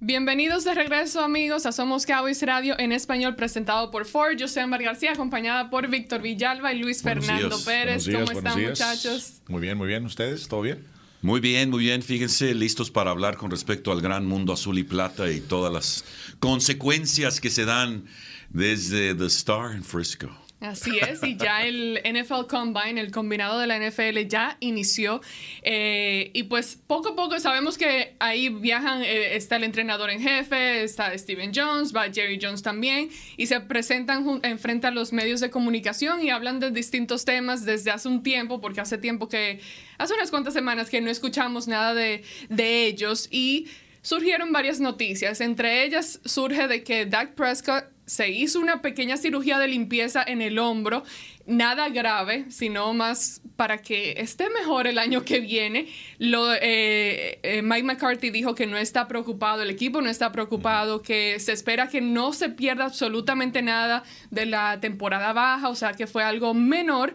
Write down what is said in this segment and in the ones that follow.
Bienvenidos de regreso amigos a Somos Cowboys Radio en español presentado por Ford. Yo soy Ámbar García acompañada por Víctor Villalba y Luis Fernando Pérez. ¿Cómo están muchachos? Muy bien, muy bien. ¿Ustedes? ¿Todo bien? Muy bien, muy bien. Fíjense, listos para hablar con respecto al gran mundo azul y plata y todas las consecuencias que se dan desde The Star en Frisco. Así es, y ya el NFL Combine, el combinado de la NFL, ya inició. Eh, y pues poco a poco sabemos que ahí viajan, eh, está el entrenador en jefe, está Steven Jones, va Jerry Jones también, y se presentan enfrente a los medios de comunicación y hablan de distintos temas desde hace un tiempo, porque hace tiempo que, hace unas cuantas semanas que no escuchamos nada de, de ellos. Y surgieron varias noticias. Entre ellas surge de que Dak Prescott se hizo una pequeña cirugía de limpieza en el hombro, nada grave, sino más para que esté mejor el año que viene. Eh, eh, Mike McCarthy dijo que no está preocupado, el equipo no está preocupado, que se espera que no se pierda absolutamente nada de la temporada baja, o sea que fue algo menor,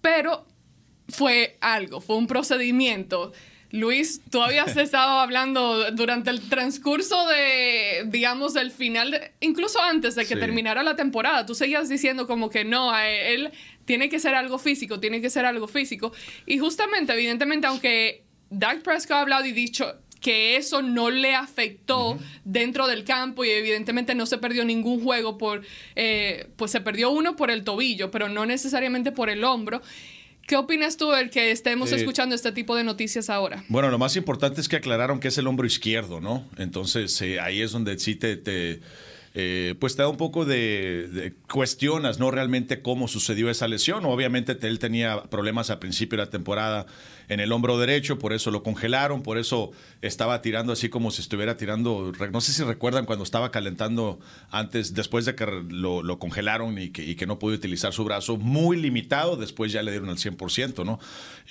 pero fue algo, fue un procedimiento. Luis, tú habías estado hablando durante el transcurso de, digamos, el final, incluso antes de que terminara la temporada, tú seguías diciendo como que no, a él tiene que ser algo físico, tiene que ser algo físico. Y justamente, evidentemente, aunque Doug Prescott ha hablado y dicho que eso no le afectó dentro del campo y evidentemente no se perdió ningún juego por, eh, pues se perdió uno por el tobillo, pero no necesariamente por el hombro. ¿Qué opinas tú del que estemos escuchando este tipo de noticias ahora? Bueno, lo más importante es que aclararon que es el hombro izquierdo, ¿no? Entonces eh, ahí es donde sí te, eh, pues te da un poco de, cuestionas, ¿no? Realmente cómo sucedió esa lesión. Obviamente él tenía problemas al principio de la temporada en el hombro derecho, por eso lo congelaron, por eso estaba tirando así como si estuviera tirando, no sé si recuerdan cuando estaba calentando antes, después de que lo, congelaron y que, y que, no pudo utilizar su brazo, muy limitado, después ya le dieron el 100%, ¿no?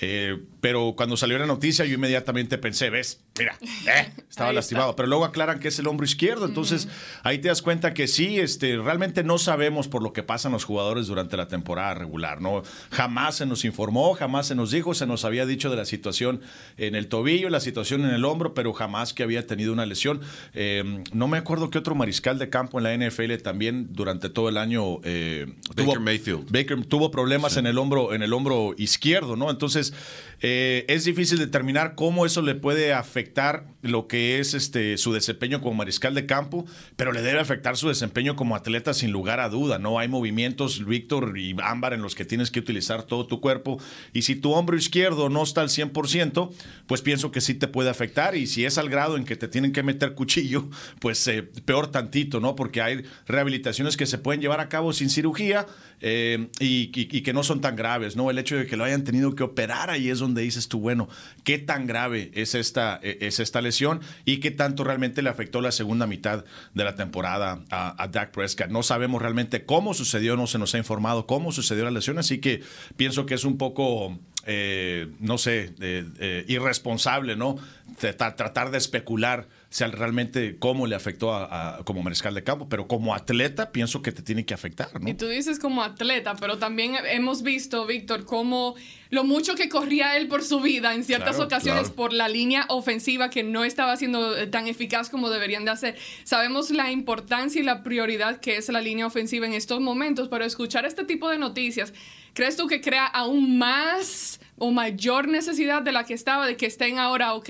Eh, pero cuando salió la noticia yo inmediatamente pensé, ves, mira, eh, estaba lastimado, pero luego aclaran que es el hombro izquierdo, entonces ahí te das cuenta que sí, este, realmente no sabemos por lo que pasan los jugadores durante la temporada regular, ¿no? Jamás se nos informó, jamás se nos dijo, se nos había dicho de la situación en el tobillo, la situación en el hombro, pero jamás que había tenido una lesión. Eh, no me acuerdo que otro mariscal de campo en la NFL también durante todo el año eh, Baker Mayfield. Baker tuvo problemas en el hombro, en el hombro izquierdo, ¿no? Entonces, eh, es difícil determinar cómo eso le puede afectar lo que es este su desempeño como mariscal de campo, pero le debe afectar su desempeño como atleta sin lugar a duda, ¿no? Hay movimientos, Víctor y Ámbar, en los que tienes que utilizar todo tu cuerpo, y si tu hombro izquierdo no está al 100%, pues pienso que sí te puede afectar, y si es al grado en que te tienen que meter cuchillo, pues eh, peor tantito, ¿no? Porque hay rehabilitaciones que se pueden llevar a cabo sin cirugía, eh, y, que no son tan graves, ¿no? El hecho de que lo hayan tenido que operar ahí es donde dices tú, bueno, ¿qué tan grave es esta, e, es esta lesión y qué tanto realmente le afectó la segunda mitad de la temporada a, a Dak Prescott? No sabemos realmente cómo sucedió, no se nos ha informado cómo sucedió la lesión, así que pienso que es un poco eh, no sé, eh, irresponsable, ¿no? Tratar de especular sea realmente cómo le afectó a, como mariscal de campo, pero como atleta pienso que te tiene que afectar, ¿no? Y tú dices como atleta, pero también hemos visto, Víctor, cómo lo mucho que corría él por su vida en ciertas ocasiones por la línea ofensiva que no estaba siendo eh, tan eficaz como deberían de hacer. Sabemos la importancia y la prioridad que es la línea ofensiva en estos momentos, pero escuchar este tipo de noticias, ¿crees tú que crea aún más o mayor necesidad de la que estaba, de que estén ahora, ok,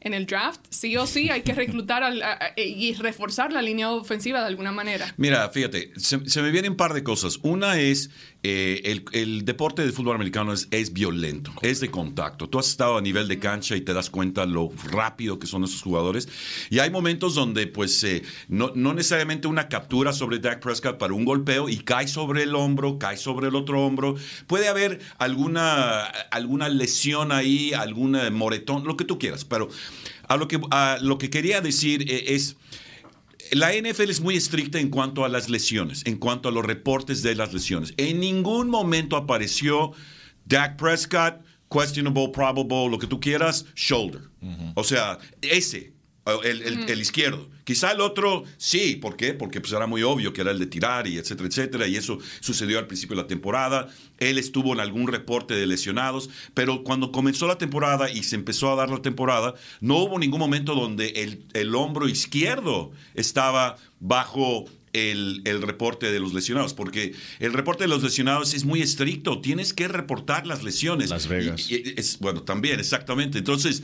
en el draft, sí o sí hay que reclutar y reforzar la línea ofensiva de alguna manera. Mira, fíjate, se, me vienen un par de cosas. Una es, eh, el, deporte de fútbol americano es, violento, es de contacto. Tú has estado a nivel de cancha y te das cuenta lo rápido que son esos jugadores. Y hay momentos donde, pues, eh, no, necesariamente una captura sobre Dak Prescott para un golpeo y cae sobre el hombro, cae sobre el otro hombro. Puede haber alguna, alguna lesión ahí, algún moretón, lo que tú quieras, pero A lo que, a lo que quería decir eh, es la NFL es muy estricta en cuanto a las lesiones, en cuanto a los reportes de las lesiones. En ningún momento apareció Dak Prescott, questionable, probable, lo que tú quieras, shoulder. O sea, ese, el, izquierdo. Quizá el otro sí, ¿por qué? Porque pues era muy obvio que era el de tirar y etcétera, etcétera, y eso sucedió al principio de la temporada. Él estuvo en algún reporte de lesionados, pero cuando comenzó la temporada y se empezó a dar la temporada, no hubo ningún momento donde el, el hombro izquierdo estaba bajo el, reporte de los lesionados, porque el reporte de los lesionados es muy estricto, tienes que reportar las lesiones. Las Vegas. es, bueno, también, exactamente. Entonces,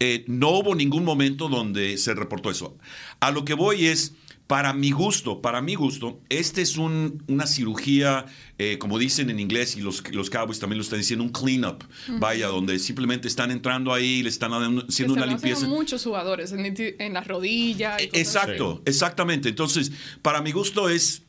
eh, no hubo ningún momento donde se reportó eso. A lo que voy es, para mi gusto, para mi gusto, este es una cirugía, eh, como dicen en inglés, y los, los Cowboys también lo están diciendo, un cleanup. Vaya, donde simplemente están entrando ahí, le están haciendo una limpieza. muchos jugadores en, las rodillas. Exacto, exactamente. Entonces, para mi gusto es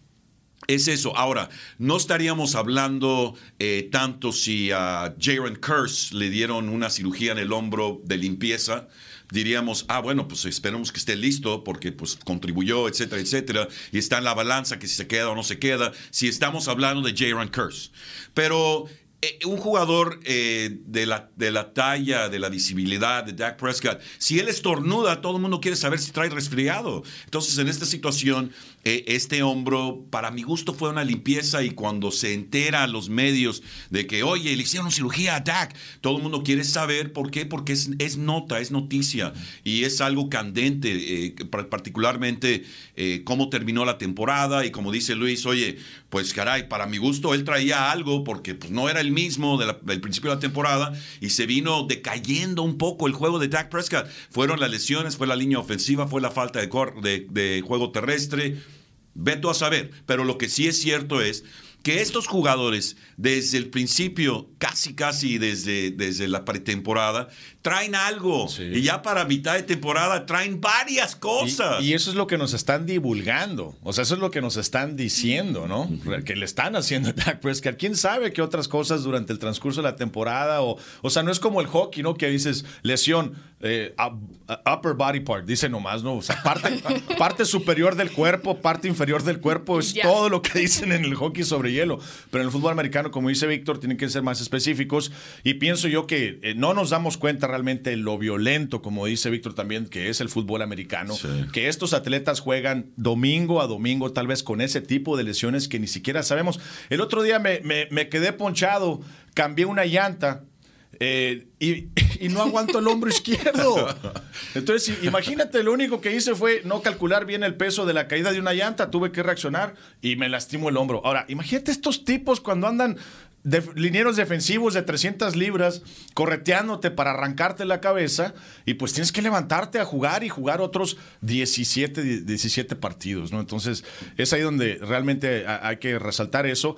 es eso. Ahora, no estaríamos hablando eh, tanto si a Jaron Curse le dieron una cirugía en el hombro de limpieza. Diríamos, ah, bueno, pues esperemos que esté listo porque pues contribuyó, etcétera, etcétera. Y está en la balanza que si se queda o no se queda. Si estamos hablando de Jaron Curse. Pero eh, un jugador eh, de, la, de la talla, de la visibilidad de Dak Prescott, si él estornuda, todo el mundo quiere saber si trae resfriado. Entonces, en esta situación, eh, este hombro, para mi gusto, fue una limpieza y cuando se entera a los medios de que, oye, le hicieron cirugía a Dak, todo el mundo quiere saber por qué, porque es, nota, es noticia y es algo candente, particularmente cómo terminó la temporada y como dice Luis, oye, pues caray, para mi gusto él traía algo porque pues, no era el mismo del principio de la temporada y se vino decayendo un poco el juego de Dak Prescott. Fueron las lesiones, fue la línea ofensiva, fue la falta de, de, de juego terrestre Veto a saber. Pero lo que sí es cierto es que estos jugadores, desde el principio, casi casi desde, desde la pretemporada, traen algo. Y ya para mitad de temporada traen varias cosas. Y, eso es lo que nos están divulgando. O sea, eso es lo que nos están diciendo, ¿no? Que le están haciendo a Dak Prescott. ¿Quién sabe qué otras cosas durante el transcurso de la temporada? O, o sea, no es como el hockey, ¿no? Que dices lesión, eh, upper body part, dice nomás, ¿no? O sea, parte, parte superior del cuerpo, parte inferior del cuerpo, es todo lo que dicen en el hockey sobre hielo. Pero en el fútbol americano, como dice Víctor, tienen que ser más específicos. Y pienso yo que eh, no nos damos cuenta realmente lo violento, como dice Víctor también, que es el fútbol americano. Que estos atletas juegan domingo a domingo, tal vez con ese tipo de lesiones que ni siquiera sabemos. El otro día me, me quedé ponchado, cambié una llanta eh, y, no aguanto el hombro izquierdo. Entonces, imagínate, lo único que hice fue no calcular bien el peso de la caída de una llanta, tuve que reaccionar y me lastimo el hombro. Ahora, imagínate estos tipos cuando andan de, linieros defensivos de 300 libras correteándote para arrancarte la cabeza y pues tienes que levantarte a jugar y jugar otros 17, 17 partidos, ¿no? Entonces es ahí donde realmente hay que resaltar eso.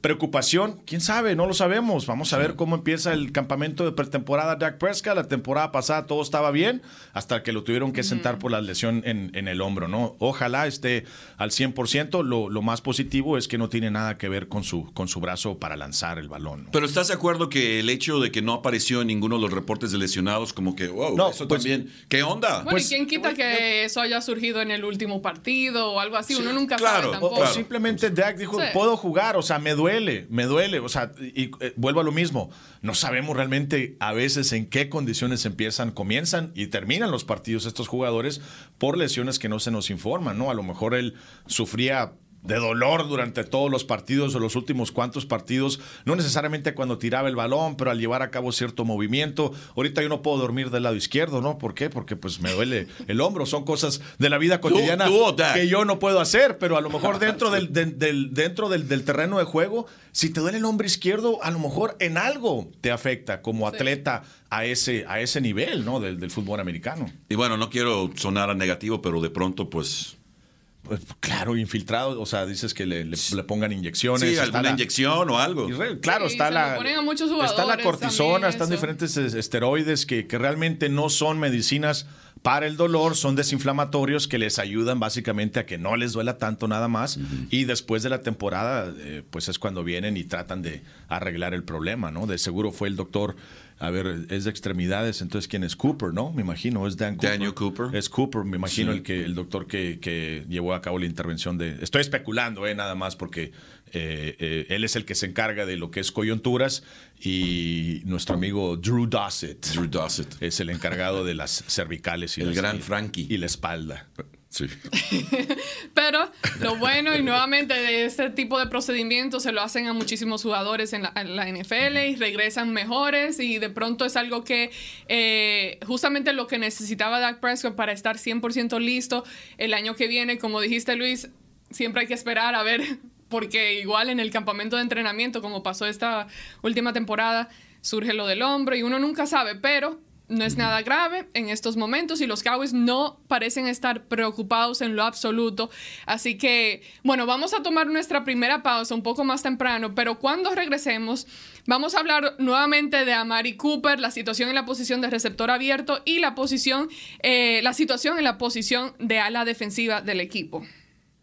preocupación, quién sabe, no lo sabemos. Vamos a ver cómo empieza el campamento de pretemporada Dak Prescott. La temporada pasada todo estaba bien hasta que lo tuvieron que sentar por la lesión en, el hombro, ¿no? Ojalá esté al 100%. Lo, lo más positivo es que no tiene nada que ver con su, con su brazo para lanzar el balón. Pero ¿estás de acuerdo que el hecho de que no apareció en ninguno de los reportes de lesionados, como que, wow, no, eso pues, también, ¿qué onda? Bueno, pues, ¿y quién quita que eso haya surgido en el último partido o algo así? Uno nunca sabe tampoco. O, simplemente Dak dijo, puedo jugar, o sea, me duele, me duele, o sea, y eh, vuelvo a lo mismo. No sabemos realmente a veces en qué condiciones empiezan, comienzan y terminan los partidos estos jugadores por lesiones que no se nos informan, ¿no? A lo mejor él sufría de dolor durante todos los partidos o los últimos cuantos partidos, no necesariamente cuando tiraba el balón, pero al llevar a cabo cierto movimiento. Ahorita yo no puedo dormir del lado izquierdo, ¿no? ¿Por qué? Porque pues me duele el hombro, son cosas de la vida cotidiana que yo no puedo hacer, pero a lo mejor dentro del, dentro del, terreno de juego, si te duele el hombro izquierdo, a lo mejor en algo te afecta como atleta a ese, a ese nivel, ¿no? Del, del fútbol americano. Y bueno, no quiero sonar a negativo, pero de pronto pues pues claro, infiltrado, o sea, dices que le, pongan inyecciones. Sí, alguna inyección o algo. claro, está, la, está la cortisona, están diferentes esteroides que, que realmente no son medicinas para el dolor, son desinflamatorios que les ayudan básicamente a que no les duela tanto nada más. Y después de la temporada, eh, pues es cuando vienen y tratan de arreglar el problema, ¿no? De seguro fue el doctor a ver, es de extremidades, entonces ¿quién es Cooper, no? Me imagino, es Dan Cooper. Daniel Cooper. Es Cooper, me imagino el que el doctor que, que, llevó a cabo la intervención de. Estoy especulando, eh, nada más, porque eh, eh, él es el que se encarga de lo que es coyunturas y nuestro amigo Drew Dossett. Drew Dossett. Es el encargado de las cervicales y el las, gran Frankie. Y la espalda. Sí. Pero lo bueno y nuevamente de este tipo de procedimientos se lo hacen a muchísimos jugadores en la, NFL y regresan mejores y de pronto es algo que eh, justamente lo que necesitaba Dak Prescott para estar 100% listo el año que viene, como dijiste Luis, siempre hay que esperar a ver porque igual en el campamento de entrenamiento como pasó esta última temporada surge lo del hombro y uno nunca sabe, pero no es nada grave en estos momentos y los Cowboys no parecen estar preocupados en lo absoluto. Así que, bueno, vamos a tomar nuestra primera pausa un poco más temprano, pero cuando regresemos vamos a hablar nuevamente de Amari Cooper, la situación en la posición de receptor abierto y la posición, eh, la situación en la posición de ala defensiva del equipo.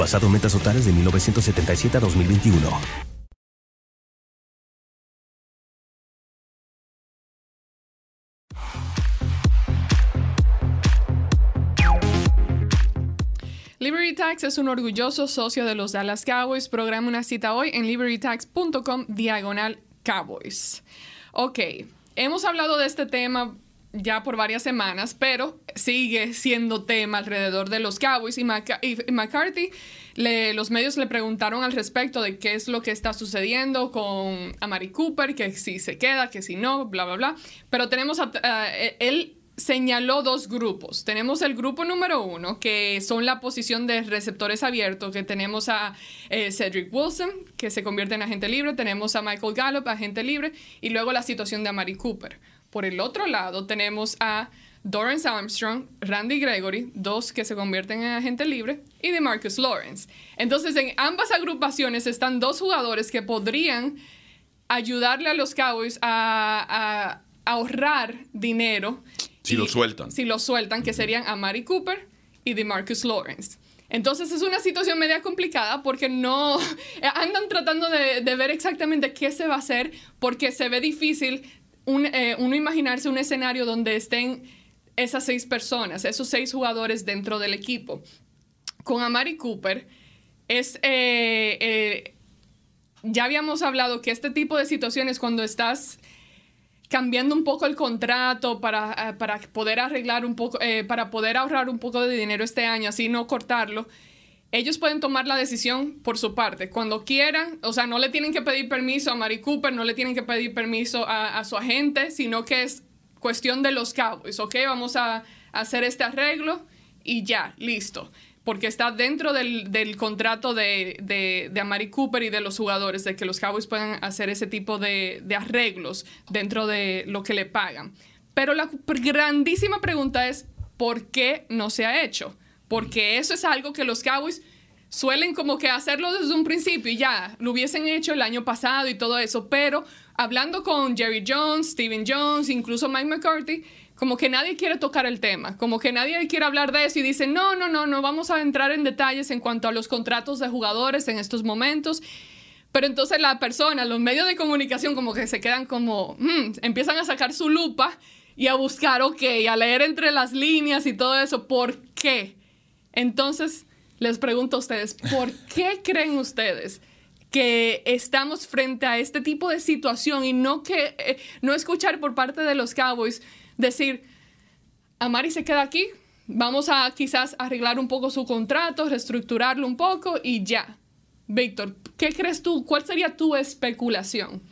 basado en metas totales de 1977 a 2021. Liberty Tax es un orgulloso socio de los Dallas Cowboys. Programa una cita hoy en libertytax.com diagonal Cowboys. Ok, hemos hablado de este tema ya por varias semanas, pero sigue siendo tema alrededor de los Cowboys y, McCarthy. los medios le preguntaron al respecto de qué es lo que está sucediendo con Amari Cooper, que si se queda, que si no, bla, bla, bla. Pero tenemos, a, él señaló dos grupos. Tenemos el grupo número uno, que son la posición de receptores abiertos, que tenemos a eh, Cedric Wilson, que se convierte en agente libre, tenemos a Michael Gallup, agente libre, y luego la situación de Amari Cooper. Por el otro lado, tenemos a Dorrance Armstrong, Randy Gregory, dos que se convierten en agente libre, y de Marcus Lawrence. Entonces, en ambas agrupaciones están dos jugadores que podrían ayudarle a los Cowboys a, ahorrar dinero. Si lo sueltan. Si lo sueltan, que serían a Mari Cooper y de Marcus Lawrence. Entonces es una situación media complicada porque no andan tratando de, de, ver exactamente qué se va a hacer porque se ve difícil eh, uno imaginarse un escenario donde estén esas seis personas, esos seis jugadores dentro del equipo. Con Amari Cooper es... Eh, eh, ya habíamos hablado que este tipo de situaciones cuando estás cambiando un poco el contrato para, poder arreglar un poco, para poder ahorrar un poco de dinero este año, así no cortarlo, ellos pueden tomar la decisión por su parte, cuando quieran, o sea, no le tienen que pedir permiso a Mari Cooper, no le tienen que pedir permiso a, su agente, sino que es cuestión de los Cowboys, ¿ok? Vamos a, hacer este arreglo y ya, listo. Porque está dentro del, contrato de, de, de, Amari Cooper y de los jugadores, de que los Cowboys puedan hacer ese tipo de, de arreglos dentro de lo que le pagan. Pero la grandísima pregunta es, ¿por qué no se ha hecho? Porque eso es algo que los Cowboys suelen como que hacerlo desde un principio y ya, lo hubiesen hecho el año pasado y todo eso, pero hablando con Jerry Jones, Steven Jones, incluso Mike McCarthy, como que nadie quiere tocar el tema, como que nadie quiere hablar de eso y dicen, no, no, no, no vamos a entrar en detalles en cuanto a los contratos de jugadores en estos momentos. Pero entonces la persona, los medios de comunicación como que se quedan como, hmm", empiezan a sacar su lupa y a buscar, ok, a leer entre las líneas y todo eso, ¿por qué? Entonces, les pregunto a ustedes, ¿por qué creen ustedes que estamos frente a este tipo de situación y no que eh, no escuchar por parte de los Cowboys decir, Amari se queda aquí, vamos a quizás arreglar un poco su contrato, reestructurarlo un poco y ya. Víctor, ¿qué crees tú? ¿Cuál sería tu especulación?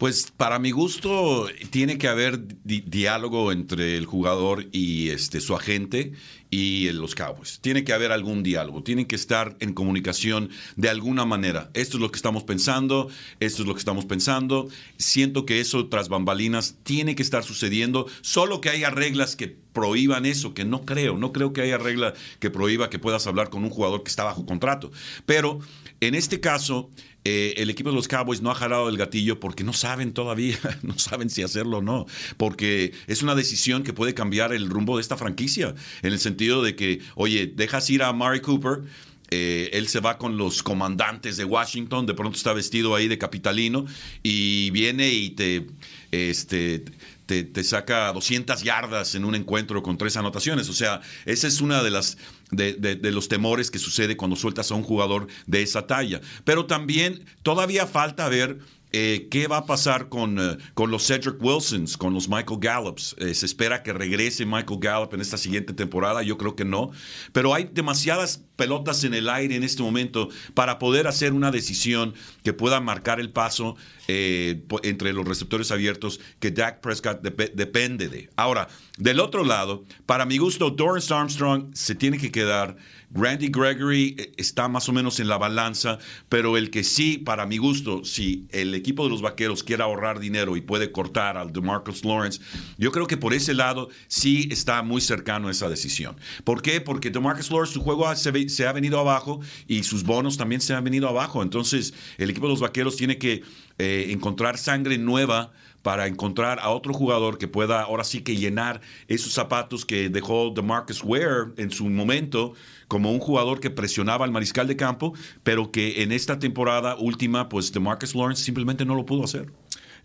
Pues para mi gusto tiene que haber diálogo entre el jugador y este, su agente y los Cowboys. Tiene que haber algún diálogo, tienen que estar en comunicación de alguna manera. Esto es lo que estamos pensando, esto es lo que estamos pensando. Siento que eso tras bambalinas tiene que estar sucediendo, solo que haya reglas que prohíban eso, que no creo, no creo que haya regla que prohíba que puedas hablar con un jugador que está bajo contrato. Pero en este caso, eh, el equipo de los Cowboys no ha jalado el gatillo porque no saben todavía, no saben si hacerlo o no, porque es una decisión que puede cambiar el rumbo de esta franquicia, en el sentido de que, oye, dejas ir a Mari Cooper. Eh, él se va con los comandantes de Washington, de pronto está vestido ahí de capitalino y viene y te, este, te, saca 200 yardas en un encuentro con tres anotaciones. O sea, esa es una de las de, los temores que sucede cuando sueltas a un jugador de esa talla. Pero también todavía falta ver eh, ¿Qué va a pasar con, eh, con, los Cedric Wilsons, con los Michael Gallups? Eh, ¿Se espera que regrese Michael Gallup en esta siguiente temporada? Yo creo que no. Pero hay demasiadas pelotas en el aire en este momento para poder hacer una decisión que pueda marcar el paso entre los receptores abiertos que Dak Prescott depende de. Ahora, del otro lado, para mi gusto, Doris Armstrong se tiene que quedar Randy Gregory eh, está más o menos en la balanza, pero el que sí, para mi gusto, si el equipo de los vaqueros quiere ahorrar dinero y puede cortar al DeMarcus Lawrence, yo creo que por ese lado sí está muy cercano a esa decisión. ¿Por qué? Porque DeMarcus Lawrence, su juego se, ha venido abajo y sus bonos también se han venido abajo. Entonces, el equipo de los vaqueros tiene que eh, encontrar sangre nueva para encontrar a otro jugador que pueda ahora sí que llenar esos zapatos que dejó DeMarcus Ware en su momento como un jugador que presionaba al mariscal de campo, pero que en esta temporada última, pues DeMarcus Lawrence simplemente no lo pudo hacer.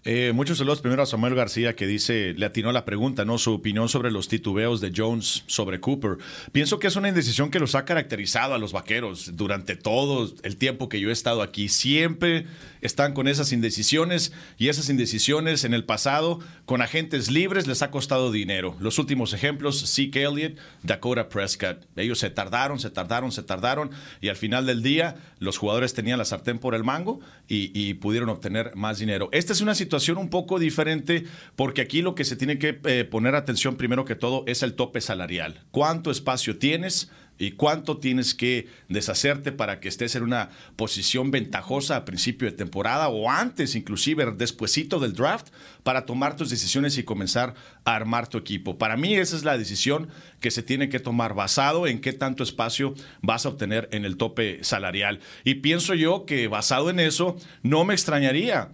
Eh, muchos saludos primero a Samuel García que dice, le atinó la pregunta, ¿no? Su opinión sobre los titubeos de Jones sobre Cooper. Pienso que es una indecisión que los ha caracterizado a los vaqueros durante todo el tiempo que yo he estado aquí. Siempre están con esas indecisiones y esas indecisiones en el pasado con agentes libres les ha costado dinero. Los últimos ejemplos, Zeke Elliott, Dakota Prescott. Ellos se tardaron, se tardaron, se tardaron y al final del día los jugadores tenían la sartén por el mango y, y pudieron obtener más dinero. Esta es una situación un poco diferente porque aquí lo que se tiene que eh, poner atención primero que todo es el tope salarial. ¿Cuánto espacio tienes? y cuánto tienes que deshacerte para que estés en una posición ventajosa a principio de temporada o antes, inclusive despuesito del draft, para tomar tus decisiones y comenzar a armar tu equipo. Para mí esa es la decisión que se tiene que tomar basado en qué tanto espacio vas a obtener en el tope salarial. Y pienso yo que basado en eso, no me extrañaría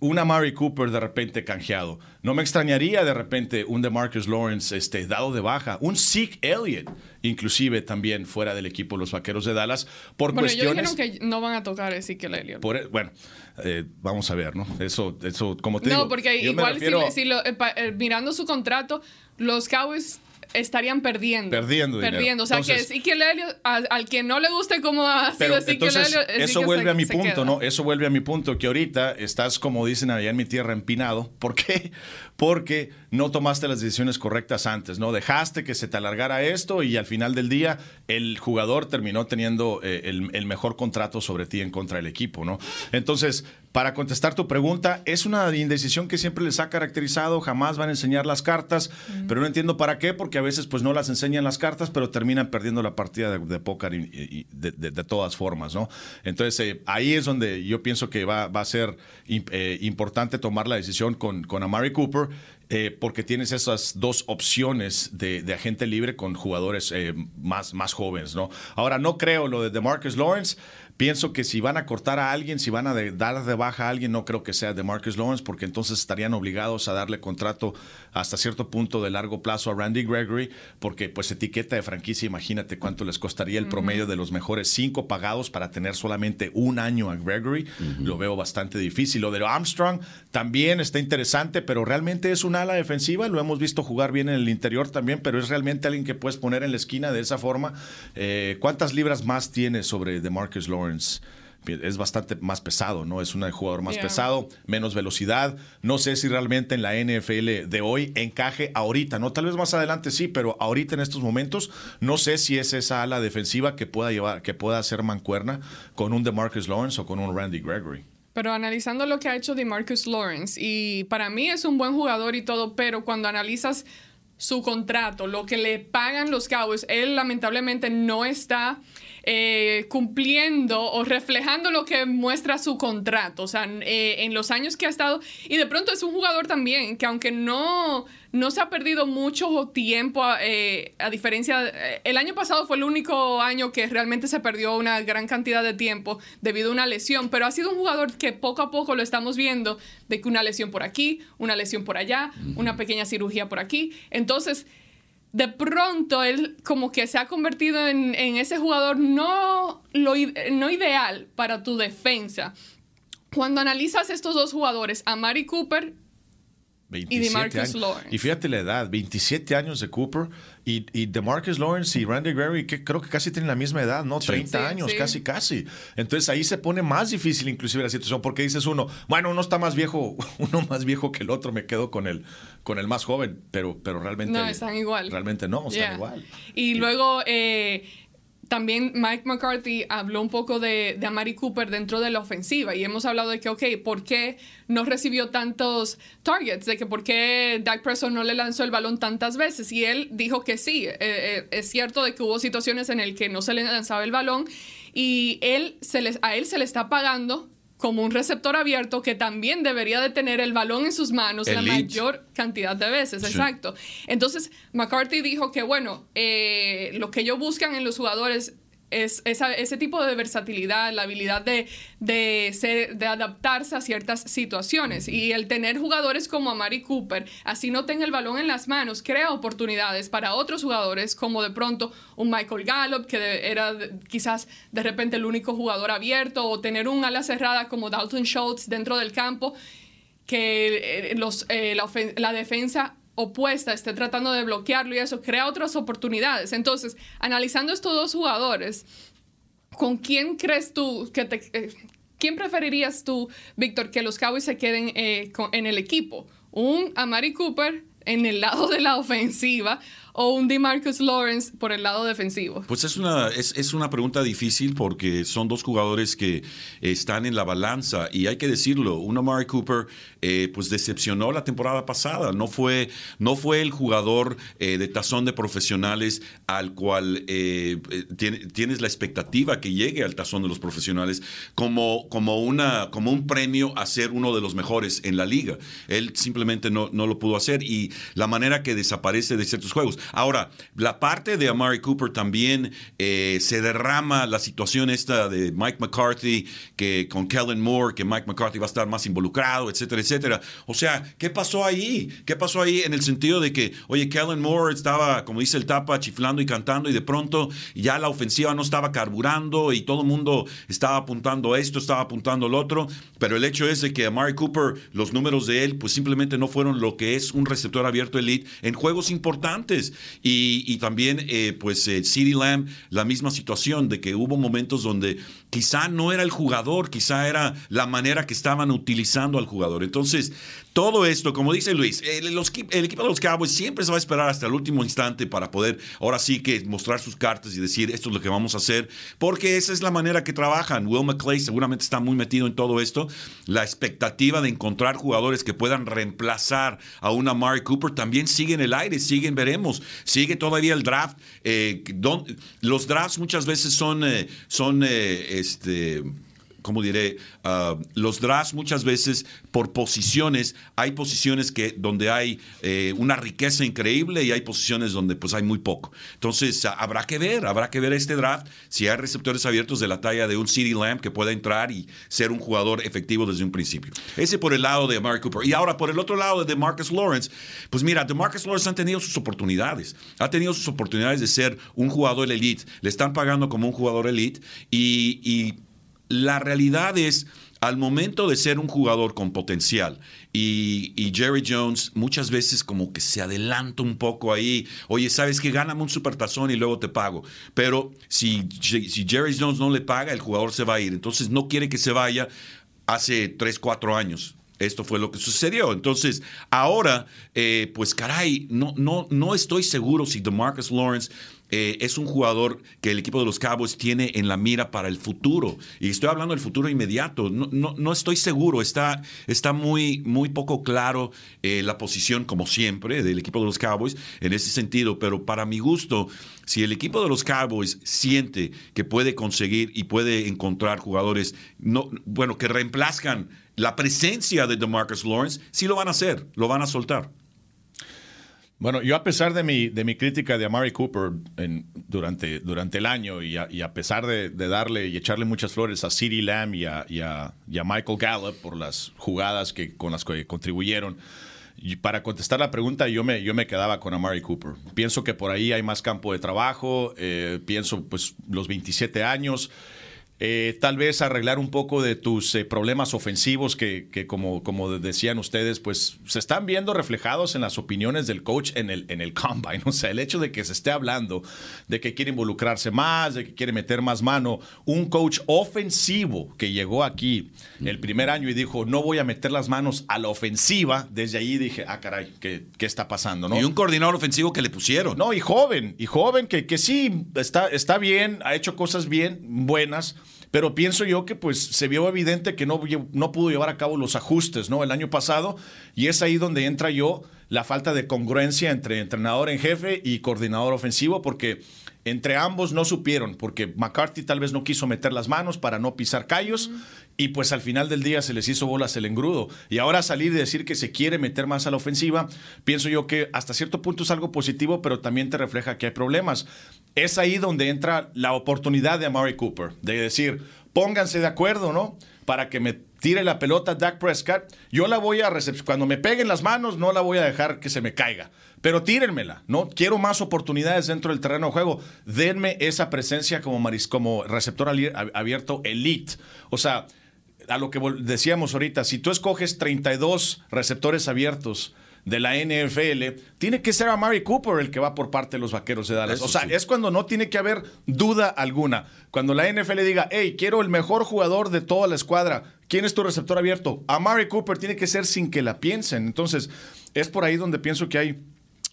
una Mari Cooper de repente canjeado. No me extrañaría de repente un de Marcus Lawrence este, dado de baja. Un Zeke Elliott, inclusive también fuera del equipo los Vaqueros de Dallas. Por bueno, cuestiones... ellos dijeron que no van a tocar a Zeke Elliott. E, bueno, eh, vamos a ver, ¿no? Eso, eso como te no, digo. porque igual si, eh, eh, mirando su contrato, los Cowboys estarían perdiendo. Perdiendo dinero. Perdiendo. O sea, Entonces- que Ezequiel Elliott, al que no le guste cómo ha sido Pero entonces, Elliott, eso vuelve a mi punto, queda. ¿no? Eso vuelve a mi punto, que ahorita estás, como dicen allá en mi tierra, empinado. ¿Por qué? Porque no tomaste las decisiones correctas antes, ¿no? Dejaste que se te alargara esto y al final del día el jugador terminó teniendo eh, el, el mejor contrato sobre ti en contra del equipo, ¿no? Entonces, para contestar tu pregunta, es una indecisión que siempre les ha caracterizado, jamás van a enseñar las cartas, pero no entiendo para qué, porque a veces pues no las enseñan las cartas, pero terminan perdiendo la partida de, de póker y- y- de, de- de todas formas, ¿no? Entonces eh, ahí es donde yo pienso que va, va a ser eh, importante tomar la decisión con, con Amari Cooper, eh, porque tienes esas dos opciones de, de agente libre con jugadores eh, más, más jóvenes, ¿no? Ahora, no creo lo de DeMarcus Lawrence. Pienso que si van a cortar a alguien, si van a de- dar de baja a alguien, no creo que sea DeMarcus Lawrence, porque entonces estarían obligados a darle contrato hasta cierto punto de largo plazo a Randy Gregory, porque pues etiqueta de franquicia, imagínate cuánto les costaría el promedio de los mejores cinco pagados para tener solamente un año a Gregory. Lo veo bastante difícil. Lo de Armstrong también está interesante, pero realmente es un ala defensiva. Lo hemos visto jugar bien en el interior también, pero es realmente alguien que puedes poner en la esquina de esa forma. Eh, ¿Cuántas libras más tiene sobre DeMarcus Lawrence? Es bastante más pesado, ¿no? Es un jugador más Yeah. pesado, menos velocidad. No sé si realmente en la NFL de hoy encaje ahorita, ¿no? Tal vez más adelante sí, pero ahorita en estos momentos no sé si es esa ala defensiva que pueda llevar, que pueda hacer mancuerna con un DeMarcus Lawrence o con un Randy Gregory. Pero analizando lo que ha hecho DeMarcus Lawrence, y para mí es un buen jugador y todo, pero cuando analizas su contrato, lo que le pagan los Cowboys, él lamentablemente no está eh, cumpliendo o reflejando lo que muestra su contrato. O sea, eh, en los años que ha estado, y de pronto es un jugador también que aunque no, no se ha perdido mucho tiempo, eh, a diferencia, eh, el año pasado fue el único año que realmente se perdió una gran cantidad de tiempo debido a una lesión, pero ha sido un jugador que poco a poco lo estamos viendo, de que una lesión por aquí, una lesión por allá, una pequeña cirugía por aquí. Entonces, de pronto él como que se ha convertido en, en ese jugador no, lo, no ideal para tu defensa. Cuando analizas estos dos jugadores, a Mari Cooper 27 DeMarcus años. Lawrence. Y fíjate la edad, 27 años de Cooper y, y DeMarcus Lawrence y Randy Gregory, que creo que casi tienen la misma edad, ¿no? 30 Sí, años, sí. casi, casi. Entonces ahí se pone más difícil inclusive la situación porque dices uno, bueno, uno está más viejo, uno más viejo que el otro, me quedo con el, con el más joven, pero, pero realmente... No, están igual. Realmente no, están Yeah. igual. Y luego eh, también Mike McCarthy habló un poco de, de Amari Cooper dentro de la ofensiva y hemos hablado de que, ok, ¿por qué no recibió tantos targets? De que por qué Dak Prescott no le lanzó el balón tantas veces. Y él dijo que sí, eh, eh, es cierto de que hubo situaciones en el que no se le lanzaba el balón y él se les, a él se le está pagando como un receptor abierto que también debería de tener el balón en sus manos la mayor cantidad de veces, Sí. exacto. Entonces, McCarthy dijo que, bueno, eh, lo que ellos buscan en los jugadores ese tipo de versatilidad, la habilidad de, de, adaptarse a ciertas situaciones. Y el tener jugadores como Amari Cooper, así no tenga el balón en las manos, crea oportunidades para otros jugadores, como de pronto un Michael Gallup, que era quizás de repente el único jugador abierto, o tener un ala cerrada como Dalton Schultz dentro del campo que eh, los, eh, la defensa opuesta esté tratando de bloquearlo y eso crea otras oportunidades. Entonces, analizando estos dos jugadores, ¿con quién crees tú que te... eh, ¿Quién preferirías tú, Víctor, que los Cowboys se queden eh, en el equipo? ¿Un Amari Cooper en el lado de la ofensiva o un DeMarcus Lawrence por el lado defensivo? Pues es una, es, es una pregunta difícil porque son dos jugadores que están en la balanza y hay que decirlo, un Amari Cooper eh, pues decepcionó la temporada pasada, no fue, no fue el jugador eh, de tazón de profesionales al cual eh, eh, tiene- tienes la expectativa que llegue al tazón de los profesionales como, como, una, como un premio a ser uno de los mejores en la liga. Él simplemente no, no lo pudo hacer y la manera que desaparece de ciertos juegos. Ahora, la parte de Amari Cooper también eh, se derrama la situación esta de Mike McCarthy, que con Kellen Moore, que Mike McCarthy va a estar más involucrado, etcétera, etcétera. O sea, ¿qué pasó ahí? ¿Qué pasó ahí en el sentido de que, oye, Kellen Moore estaba, como dice el tapa, chiflando y cantando y de pronto ya la ofensiva no estaba carburando y todo el mundo estaba apuntando esto, estaba apuntando lo otro, pero el hecho es de que Amari Cooper, los números de él, pues simplemente no fueron lo que es un receptor abierto elite en juegos importantes. Y, también, eh, pues, eh, CeeDee Lamb, la misma situación de que hubo momentos donde quizá no era el jugador, quizá era la manera que estaban utilizando al jugador. Entonces, todo esto, como dice Luis, el, equipo de los Cowboys siempre se va a esperar hasta el último instante para poder, ahora sí que mostrar sus cartas y decir esto es lo que vamos a hacer, porque esa es la manera que trabajan. Will McClay seguramente está muy metido en todo esto. La expectativa de encontrar jugadores que puedan reemplazar a una Mari Cooper también sigue en el aire, siguen, veremos. Sigue todavía el draft. Eh, los drafts muchas veces son, eh, son eh, este ¿cómo diré? Ah, los drafts muchas veces por posiciones, hay posiciones que, donde hay eh, una riqueza increíble y hay posiciones donde pues hay muy poco. Entonces habrá que ver, habrá que ver este draft si hay receptores abiertos de la talla de un CD Lamb que pueda entrar y ser un jugador efectivo desde un principio. Ese por el lado de Mark Cooper. Y ahora por el otro lado de Marcus Lawrence, pues mira, de Marcus Lawrence han tenido sus oportunidades, ha tenido sus oportunidades de ser un jugador elite, le están pagando como un jugador elite y, y la realidad es, al momento de ser un jugador con potencial y, Jerry Jones muchas veces como que se adelanta un poco ahí, oye, sabes que gáname un supertazón y luego te pago, pero si, Jerry Jones no le paga, el jugador se va a ir, entonces no quiere que se vaya hace 3, 4 años. Esto fue lo que sucedió. Entonces, ahora, eh, pues caray, no, no, no estoy seguro si DeMarcus Lawrence eh, es un jugador que el equipo de los Cowboys tiene en la mira para el futuro. Y estoy hablando del futuro inmediato. No, no, estoy seguro. Está, está muy, muy poco claro eh, la posición, como siempre, del equipo de los Cowboys en ese sentido. Pero para mi gusto, si el equipo de los Cowboys siente que puede conseguir y puede encontrar jugadores, no, bueno, que reemplazcan la presencia de DeMarcus Lawrence, sí lo van a hacer, lo van a soltar. Bueno, yo a pesar de mi, de mi crítica de Amari Cooper durante, durante el año y a, pesar de, darle y echarle muchas flores a CeeDee Lamb y a, y a, Michael Gallup por las jugadas que, con las que contribuyeron, para contestar la pregunta, yo me, yo me quedaba con Amari Cooper. Pienso que por ahí hay más campo de trabajo, eh, pienso pues los 27 años. Eh, tal vez arreglar un poco de tus eh, problemas ofensivos que, como, como decían ustedes, pues se están viendo reflejados en las opiniones del coach en el, en el combine. O sea, el hecho de que se esté hablando de que quiere involucrarse más, de que quiere meter más mano. Un coach ofensivo que llegó aquí el primer año y dijo, no voy a meter las manos a la ofensiva. Desde ahí dije, ah, caray, ¿qué, qué está pasando? ¿no? Y un coordinador ofensivo que le pusieron. No, y joven, y joven que, que sí, está, está bien, ha hecho cosas bien, buenas pero pienso yo que pues se vio evidente que no, no pudo llevar a cabo los ajustes, ¿no? El año pasado, y es ahí donde entra yo la falta de congruencia entre entrenador en jefe y coordinador ofensivo, porque entre ambos no supieron, porque McCarthy tal vez no quiso meter las manos para no pisar callos, y pues al final del día se les hizo bolas el engrudo. Y ahora salir y decir que se quiere meter más a la ofensiva, pienso yo que hasta cierto punto es algo positivo, pero también te refleja que hay problemas es ahí donde entra la oportunidad de Amari Cooper, de decir, pónganse de acuerdo, ¿no? Para que me tire la pelota Dak Prescott, yo la voy a. Cuando me peguen las manos, no la voy a dejar que se me caiga. Pero tírenmela, ¿no? Quiero más oportunidades dentro del terreno de juego. Denme esa presencia como, maris, como receptor abierto elite. O sea, a lo que decíamos ahorita, si tú escoges 32 receptores abiertos de la NFL, tiene que ser a Mary Cooper el que va por parte de los vaqueros de Dallas. o sea, es cuando no tiene que haber duda alguna. Cuando la NFL diga, hey, quiero el mejor jugador de toda la escuadra, ¿quién es tu receptor abierto? A Mary Cooper tiene que ser sin que la piensen. Entonces, es por ahí donde pienso que hay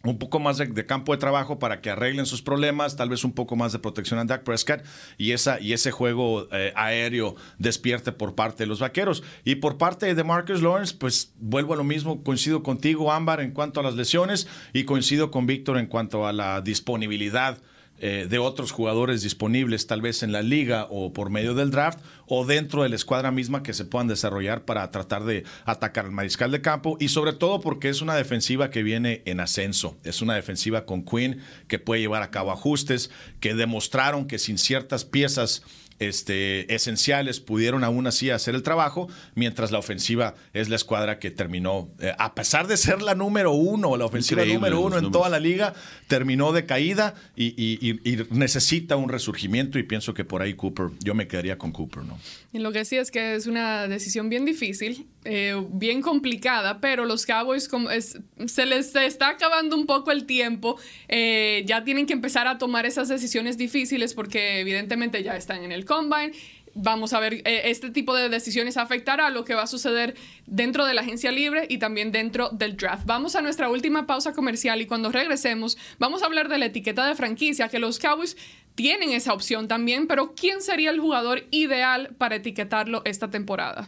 un poco más de, campo de trabajo para que arreglen sus problemas, tal vez un poco más de protección a Dak Prescott y, esa, y ese juego eh, aéreo despierte por parte de los vaqueros. Y por parte de Marcus Lawrence, pues vuelvo a lo mismo, coincido contigo, Ámbar, en cuanto a las lesiones y coincido con Víctor en cuanto a la disponibilidad eh, de otros jugadores disponibles, tal vez en la liga o por medio del draft, o dentro de la escuadra misma que se puedan desarrollar para tratar de atacar al mariscal de campo, y sobre todo porque es una defensiva que viene en ascenso, es una defensiva con Quinn que puede llevar a cabo ajustes, que demostraron que sin ciertas piezas este, esenciales pudieron aún así hacer el trabajo, mientras la ofensiva es la escuadra que terminó, eh, a pesar de ser la número uno, la ofensiva Increíble número uno en toda la liga, terminó de caída y, y- y- y necesita un resurgimiento y pienso que por ahí Cooper, yo me quedaría con Cooper, ¿no? Lo que sí es que es una decisión bien difícil, eh, bien complicada, pero los Cowboys se les está acabando un poco el tiempo. eh, ya tienen que empezar a tomar esas decisiones difíciles porque evidentemente ya están en el combine. Vamos a ver, eh, este tipo de decisiones afectará a lo que va a suceder dentro de la agencia libre y también dentro del draft. Vamos a nuestra última pausa comercial y cuando regresemos vamos a hablar de la etiqueta de franquicia, que los Cowboys tienen esa opción también, pero ¿quién sería el jugador ideal para etiquetarlo esta temporada?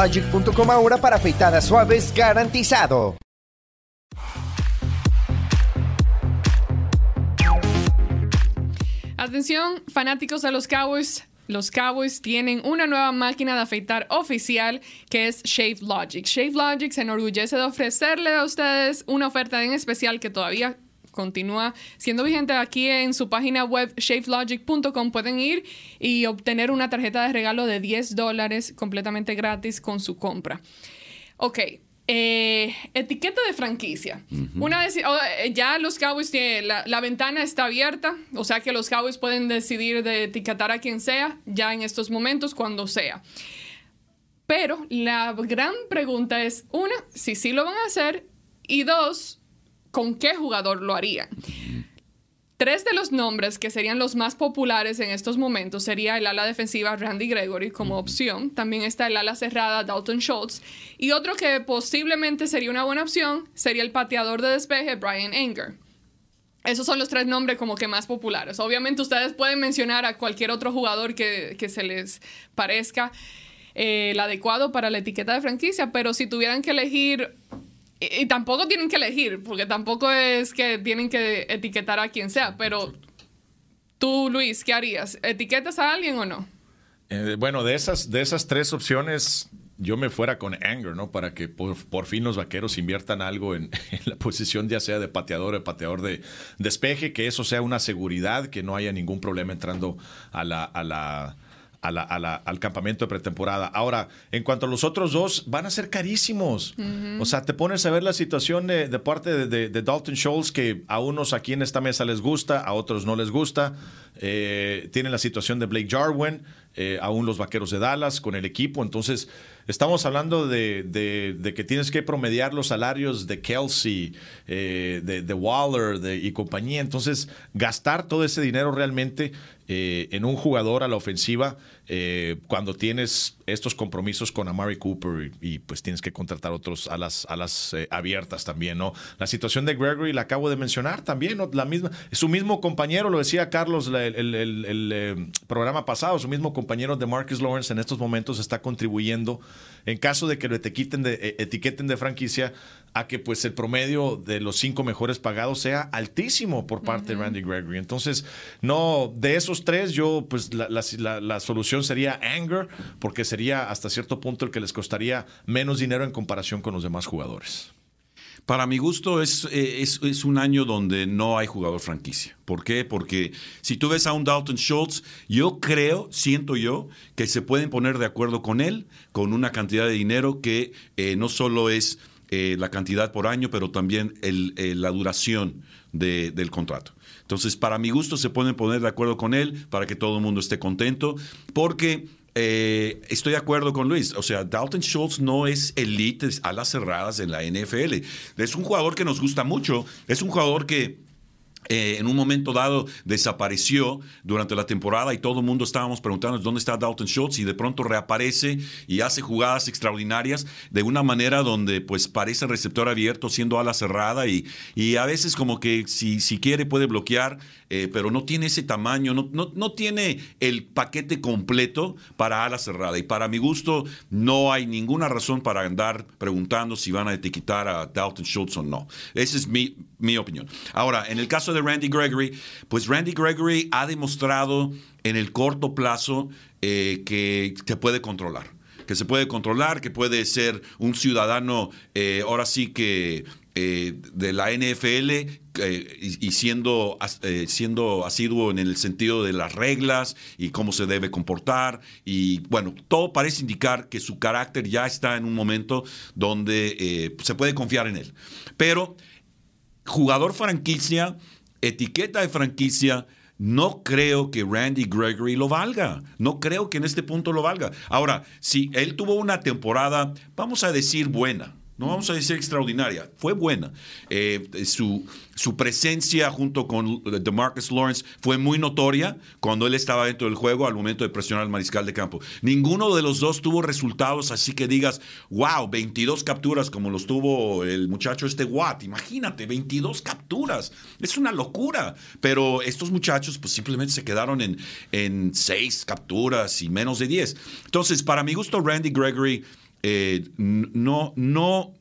shavelogic.com ahora para afeitadas suaves garantizado. Atención, fanáticos de los Cowboys. Los Cowboys tienen una nueva máquina de afeitar oficial que es Shave Logic. Shave Logic se enorgullece de ofrecerle a ustedes una oferta en especial que todavía continúa siendo vigente aquí en su página web shavelogic.com. Pueden ir y obtener una tarjeta de regalo de 10 dólares completamente gratis con su compra. Ok. eh, etiqueta de franquicia. Una vez oh, eh, ya los Cowboys tienen la, la ventana está abierta, o sea que los Cowboys pueden decidir de etiquetar a quien sea ya en estos momentos cuando sea. Pero la gran pregunta es una, si sí lo van a hacer y dos, ¿con qué jugador lo harían? Tres de los nombres que serían los más populares en estos momentos sería el ala defensiva Randy Gregory como opción. También está el ala cerrada Dalton Schultz. Y otro que posiblemente sería una buena opción sería el pateador de despeje Brian Anger. Esos son los tres nombres como que más populares. Obviamente ustedes pueden mencionar a cualquier otro jugador que, que se les parezca eh, el adecuado para la etiqueta de franquicia, pero si tuvieran que elegir y, tampoco tienen que elegir, porque tampoco es que tienen que etiquetar a quien sea, pero tú, Luis, ¿qué harías? ¿Etiquetas a alguien o no? Eh, bueno, de esas, de esas tres opciones, yo me fuera con Anger, ¿no? Para que por, por fin los vaqueros inviertan algo en, en, la posición, ya sea de pateador o de pateador de despeje, que eso sea una seguridad, que no haya ningún problema entrando a la. A la a la, a la, al campamento de pretemporada. Ahora, en cuanto a los otros dos, van a ser carísimos. Uh -huh. O sea, te pones a ver la situación de, de parte de, de, de, Dalton Schultz, que a unos aquí en esta mesa les gusta, a otros no les gusta. Eh, tienen la situación de Blake Jarwin, eh, aún los vaqueros de Dallas con el equipo. Entonces, Estamos hablando de, que tienes que promediar los salarios de Kelsey, eh, de, de, Waller y compañía. Entonces, gastar todo ese dinero realmente eh, en un jugador a la ofensiva eh, cuando tienes estos compromisos con Amari Cooper y, pues tienes que contratar otros a las, a las eh, abiertas también, ¿no? La situación de Gregory la acabo de mencionar también, ¿no? La misma, su mismo compañero, lo decía Carlos el, programa pasado, su mismo compañero de Marcus Lawrence en estos momentos está contribuyendo en caso de que lo etiqueten de, etiqueten de franquicia a que pues el promedio de los cinco mejores pagados sea altísimo por parte de Randy Gregory. Entonces, no, de esos tres, yo pues la, la, solución sería Anger, porque sería hasta cierto punto el que les costaría menos dinero en comparación con los demás jugadores. Para mi gusto es, es, es, un año donde no hay jugador franquicia. ¿Por qué? Porque si tú ves a un Dalton Schultz, yo creo, siento yo, que se pueden poner de acuerdo con él con una cantidad de dinero que eh, no solo es eh, la cantidad por año, pero también el, eh, la duración del contrato. Entonces, para mi gusto, se pueden poner de acuerdo con él para que todo el mundo esté contento, porque eh, estoy de acuerdo con Luis. O sea, Dalton Schultz no es elite a las cerradas en la NFL. Es un jugador que nos gusta mucho. Es un jugador que eh, en un momento dado desapareció durante la temporada y todo el mundo estábamos preguntando dónde está Dalton Schultz y de pronto reaparece y hace jugadas extraordinarias de una manera donde pues parece receptor abierto siendo ala cerrada y, y a veces como que si, si quiere puede bloquear eh, pero no tiene ese tamaño, no, no, tiene el paquete completo para ala cerrada. Y para mi gusto, no hay ninguna razón para andar preguntando si van a etiquetar a Dalton Schultz o no. Esa es mi, mi opinión. Ahora, en el caso de Randy Gregory, pues Randy Gregory ha demostrado en el corto plazo eh, que se puede controlar que se puede controlar, que puede ser un ciudadano, eh, ahora sí que eh, de la NFL y, siendo, siendo asiduo en el sentido de las reglas y cómo se debe comportar. Y bueno, todo parece indicar que su carácter ya está en un momento donde se puede confiar en él. Pero jugador franquicia, etiqueta de franquicia, no creo que Randy Gregory lo valga. No creo que en este punto lo valga. Ahora, si él tuvo una temporada, vamos a decir, buena no vamos a decir extraordinaria, fue buena. Eh, su, su, presencia junto con DeMarcus Lawrence fue muy notoria cuando él estaba dentro del juego al momento de presionar al mariscal de campo. Ninguno de los dos tuvo resultados así que digas, wow, 22 capturas como los tuvo el muchacho este Watt. Imagínate, 22 capturas. Es una locura. Pero estos muchachos pues simplemente se quedaron en, en 6 capturas y menos de 10. Entonces, para mi gusto, Randy Gregory eh, no, no,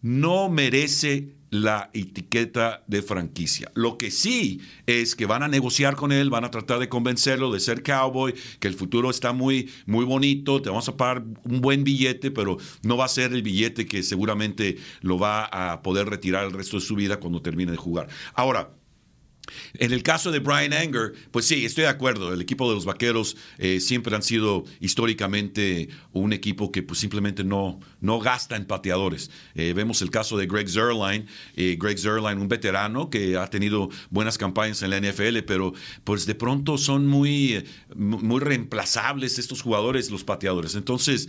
no merece la etiqueta de franquicia. Lo que sí es que van a negociar con él, van a tratar de convencerlo de ser cowboy, que el futuro está muy, muy bonito, te vamos a pagar un buen billete, pero no va a ser el billete que seguramente lo va a poder retirar el resto de su vida cuando termine de jugar. Ahora, en el caso de Brian Anger, pues sí, estoy de acuerdo. El equipo de los Vaqueros eh, siempre han sido históricamente un equipo que pues, simplemente no, no gasta en pateadores. Eh, vemos el caso de Greg Zerline. Eh, Greg Zerline, un veterano que ha tenido buenas campañas en la NFL, pero pues de pronto son muy, muy reemplazables estos jugadores, los pateadores. Entonces,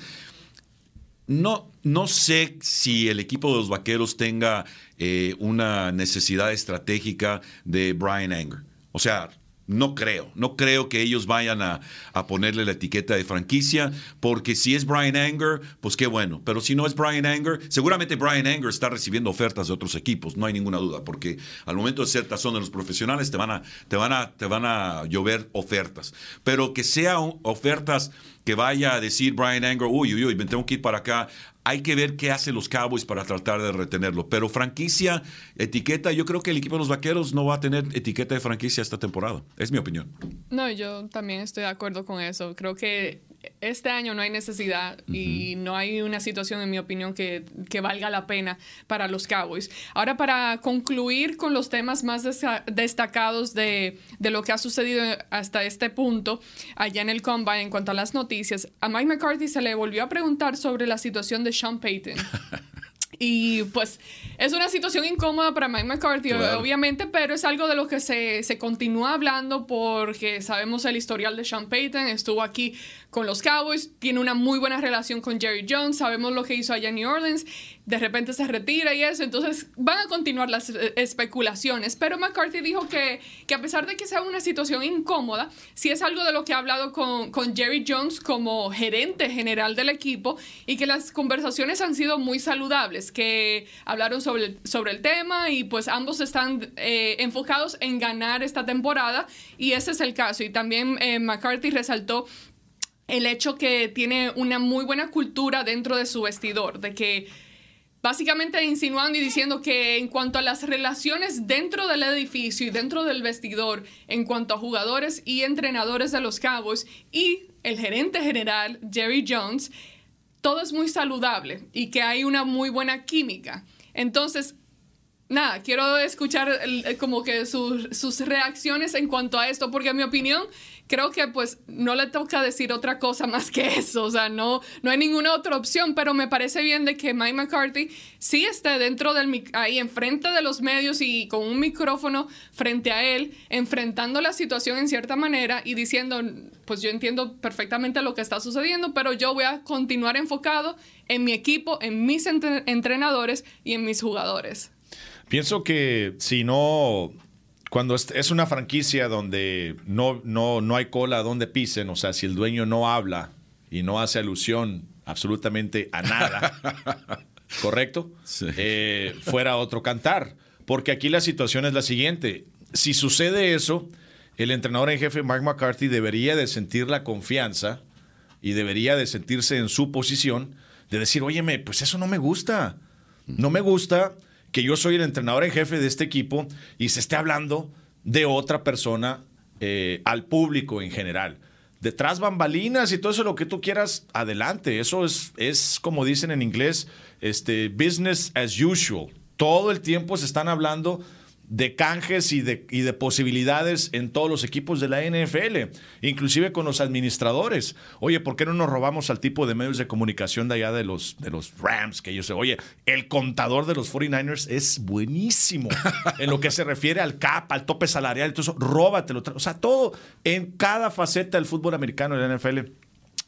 no, no sé si el equipo de los Vaqueros tenga eh, una necesidad estratégica de Brian Anger. O sea, no creo, no creo que ellos vayan a, ponerle la etiqueta de franquicia, porque si es Brian Anger, pues qué bueno, pero si no es Brian Anger, seguramente Brian Anger está recibiendo ofertas de otros equipos, no hay ninguna duda, porque al momento de ser tazón de los profesionales te van a, te van a, te van a llover ofertas, pero que sean ofertas que vaya a decir Brian Anger, uy, uy, uy, me tengo que ir para acá. Hay que ver qué hacen los Cowboys para tratar de retenerlo. Pero franquicia, etiqueta, yo creo que el equipo de los Vaqueros no va a tener etiqueta de franquicia esta temporada. Es mi opinión. No, yo también estoy de acuerdo con eso. Creo que este año no hay necesidad y no hay una situación, en mi opinión, que, valga la pena para los Cowboys. Ahora, para concluir con los temas más destacados de, lo que ha sucedido hasta este punto, allá en el Combine, en cuanto a las noticias, a Mike McCarthy se le volvió a preguntar sobre la situación de Sean Payton. Y pues es una situación incómoda para Mike McCarthy, obviamente, pero es algo de lo que se, se, continúa hablando porque sabemos el historial de Sean Payton, estuvo aquí con los Cowboys, tiene una muy buena relación con Jerry Jones, sabemos lo que hizo allá en New Orleans, de repente se retira y eso, entonces van a continuar las eh, especulaciones, pero McCarthy dijo que, que a pesar de que sea una situación incómoda, sí es algo de lo que ha hablado con, con Jerry Jones como gerente general del equipo y que las conversaciones han sido muy saludables, que hablaron sobre el, sobre el tema y pues ambos están eh, enfocados en ganar esta temporada y ese es el caso. Y también eh, McCarthy resaltó el hecho que tiene una muy buena cultura dentro de su vestidor, de que básicamente insinuando y diciendo que en cuanto a las relaciones dentro del edificio y dentro del vestidor, en cuanto a jugadores y entrenadores de los Cabos y el gerente general, Jerry Jones, todo es muy saludable y que hay una muy buena química. Entonces, nada, quiero escuchar como que sus reacciones en cuanto a esto, porque en mi opinión creo que pues no le toca decir otra cosa más que eso, o sea, no, no hay ninguna otra opción, pero me parece bien de que Mike McCarthy sí esté dentro del, ahí enfrente de los medios y con un micrófono frente a él, enfrentando la situación en cierta manera y diciendo, pues yo entiendo perfectamente lo que está sucediendo, pero yo voy a continuar enfocado en mi equipo, en mis entrenadores y en mis jugadores. Pienso que si no cuando es una franquicia donde no, no, no hay cola donde pisen, o sea, si el dueño no habla y no hace alusión absolutamente a nada, ¿correcto? Eh, fuera otro cantar. Porque aquí la situación es la siguiente. Si sucede eso, el entrenador en jefe, Mark McCarthy, debería de sentir la confianza y debería de sentirse en su posición de decir, óyeme, pues eso no me gusta. No me gusta que yo soy el entrenador en jefe de este equipo y se esté hablando de otra persona eh, al público en general. Detrás bambalinas y todo eso lo que tú quieras, adelante. Eso es, es como dicen en inglés, este, business as usual. Todo el tiempo se están hablando de canjes y de, y de, posibilidades en todos los equipos de la NFL, inclusive con los administradores. Oye, ¿por qué no nos robamos al tipo de medios de comunicación de allá de los, de los Rams? Que yo sé, oye, el contador de los 49ers es buenísimo en lo que se refiere al cap, al tope salarial, entonces róbatelo. O sea, todo en cada faceta del fútbol americano de la NFL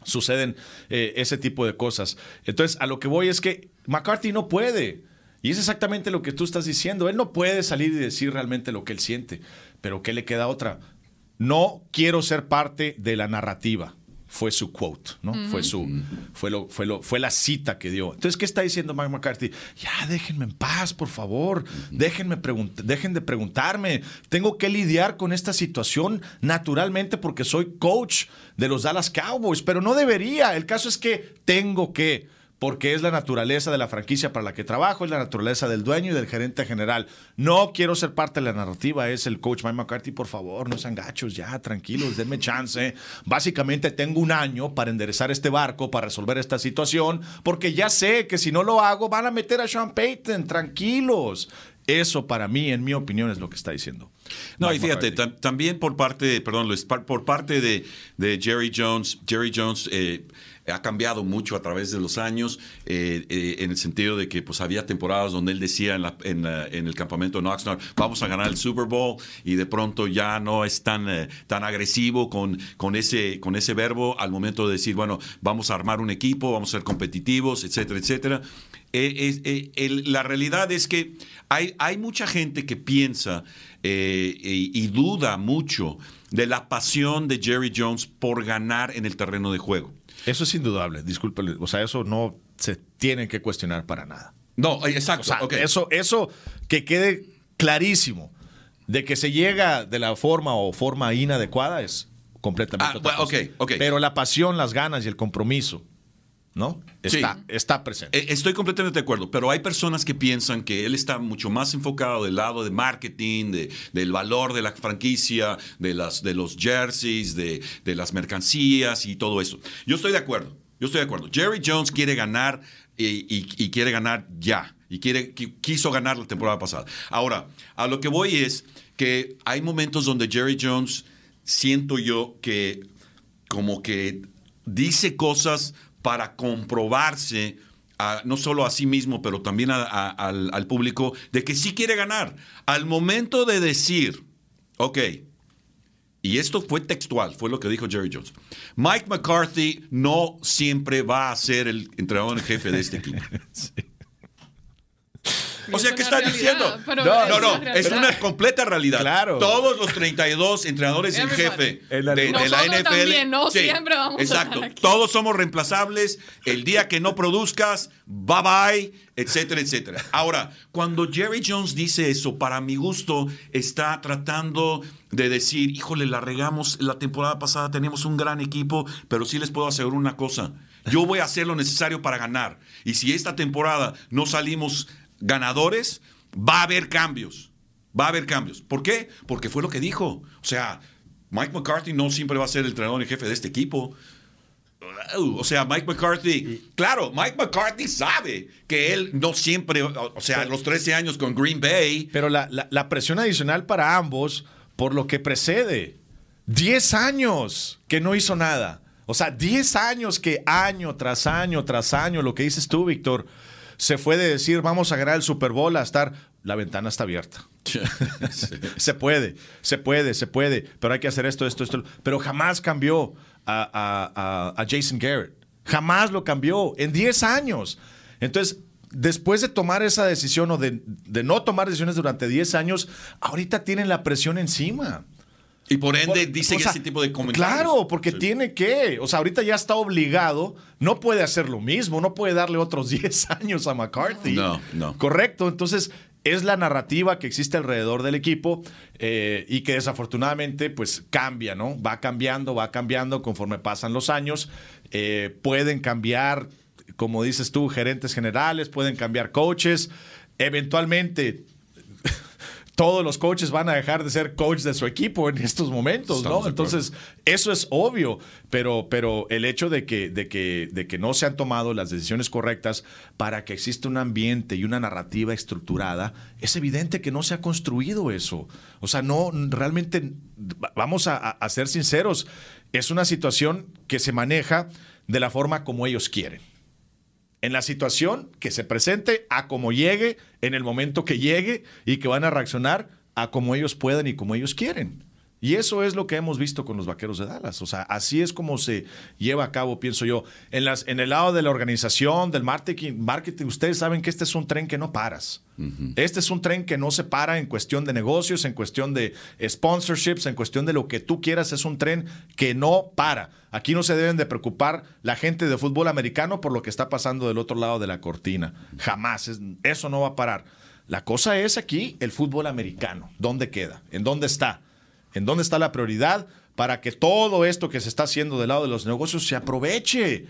suceden eh, ese tipo de cosas. Entonces, a lo que voy es que McCarthy no puede. Y es exactamente lo que tú estás diciendo. Él no puede salir y decir realmente lo que él siente. Pero ¿qué le queda otra? No quiero ser parte de la narrativa. Fue su quote, ¿no? Fue su, fue lo, fue lo, fue la cita que dio. Entonces, ¿qué está diciendo Mike McCarthy? Ya, déjenme en paz, por favor. Déjenme dejen de preguntarme. Tengo que lidiar con esta situación naturalmente porque soy coach de los Dallas Cowboys, pero no debería. El caso es que tengo que porque es la naturaleza de la franquicia para la que trabajo, es la naturaleza del dueño y del gerente general. No quiero ser parte de la narrativa, es el coach Mike McCarthy, por favor, no sean gachos, ya, tranquilos, denme chance. Básicamente tengo un año para enderezar este barco, para resolver esta situación, porque ya sé que si no lo hago van a meter a Sean Payton, tranquilos. Eso para mí, en mi opinión, es lo que está diciendo. No, y fíjate, también por parte, perdón Luis, por parte de, de Jerry Jones, Jerry Jones eh, ha cambiado mucho a través de los años, eh, eh, en el sentido de que pues había temporadas donde él decía en, el campamento de Oxnard, vamos a ganar el Super Bowl, y de pronto ya no es tan, eh, tan agresivo con, con, ese, con ese verbo al momento de decir, bueno, vamos a armar un equipo, vamos a ser competitivos, etcétera, etcétera. la realidad es que hay, hay mucha gente que piensa y duda mucho de la pasión de Jerry Jones por ganar en el terreno de juego. Eso es indudable, disculpe. O sea, eso no se tiene que cuestionar para nada. No, exacto. eso, eso que quede clarísimo de que se llega de la forma o forma inadecuada es completamente ah, Pero la pasión, las ganas y el compromiso ¿no? Está, está presente. Eh, estoy completamente de acuerdo, pero hay personas que piensan que él está mucho más enfocado del lado de marketing, de, del valor de la franquicia, de, las, de los jerseys, de, las mercancías y todo eso. Yo estoy de acuerdo, yo estoy de acuerdo. Jerry Jones quiere ganar y, quiere ganar ya, y quiere, quiso ganar la temporada pasada. Ahora, a lo que voy es que hay momentos donde Jerry Jones, siento yo que como que dice cosas para comprobarse a- no solo a sí mismo, pero también a- al, público, de que sí quiere ganar. Al momento de decir, ok, y esto fue textual, fue lo que dijo Jerry Jones, Mike McCarthy no siempre va a ser el entrenador en jefe de este equipo. O sea, ¿qué está realidad, diciendo? No, es No, no, es una completa realidad. Claro. Todos los 32 entrenadores en jefe En de, la de NFL. también, no siempre vamos a Exacto. Todos somos reemplazables. El día que no produzcas, bye bye, etcétera, etcétera. Ahora, cuando Jerry Jones dice eso, para mi gusto, está tratando de decir, híjole, la regamos la temporada pasada, teníamos un gran equipo, pero sí les puedo asegurar una cosa. Yo voy a hacer lo necesario para ganar. Y si esta temporada no salimos ganadores, va a haber cambios. Va a haber cambios. ¿Por qué? Porque fue lo que dijo. O sea, Mike McCarthy no siempre va a ser el entrenador en jefe de este equipo. O sea, Mike McCarthy, claro, Mike McCarthy sabe que él no siempre, o sea, los 13 años con Green Bay, Pero la, la- la presión adicional para ambos por lo que precede. 10 años que no hizo nada. O sea, 10 años que año tras año tras año, lo que dices tú, Víctor, se fue de decir vamos a ganar el Super Bowl a estar, la ventana está abierta. Se puede, se puede, se puede, pero hay que hacer esto, esto, esto. Pero jamás cambió a, a- a- a Jason Garrett. Jamás lo cambió en 10 años. Entonces, después de tomar esa decisión o de, de no tomar decisiones durante 10 años, ahorita tienen la presión encima. Y por ende Por- o sea, ese tipo de comentarios. Claro, porque Sí. tiene que. O sea, ahorita ya está obligado. No puede hacer lo mismo. No puede darle otros 10 años a McCarthy. No, no. Correcto. Entonces, es la narrativa que existe alrededor del equipo eh, y que desafortunadamente, pues cambia, ¿no? Va cambiando, va cambiando conforme pasan los años. Eh, pueden cambiar, como dices tú, gerentes generales, pueden cambiar coaches. Eventualmente todos los coaches van a dejar de ser coach de su equipo en estos momentos, Estamos ¿no? Entonces, eso es obvio, pero, pero el hecho de que, de, que, de que no se han tomado las decisiones correctas para que exista un ambiente y una narrativa estructurada, es evidente que no se ha construido eso. O sea, no, realmente, vamos a ser sinceros, es una situación que se maneja de la forma como ellos quieren en la situación que se presente, a como llegue, en el momento que llegue y que van a reaccionar a como ellos puedan y como ellos quieren. Y eso es lo que hemos visto con los Vaqueros de Dallas. O sea, así es como se lleva a cabo, pienso yo. En, las, en el lado de la organización, del marketing, marketing, ustedes saben que este es un tren que no paras. Este es un tren que no se para en cuestión de negocios, en cuestión de sponsorships, en cuestión de lo que tú quieras. Es un tren que no para. Aquí no se deben de preocupar la gente de fútbol americano por lo que está pasando del otro lado de la cortina. Jamás. Es- eso no va a parar. La cosa es aquí el fútbol americano. ¿Dónde queda? ¿En dónde está? ¿En dónde está la prioridad para que todo esto que se está haciendo del lado de los negocios se aproveche?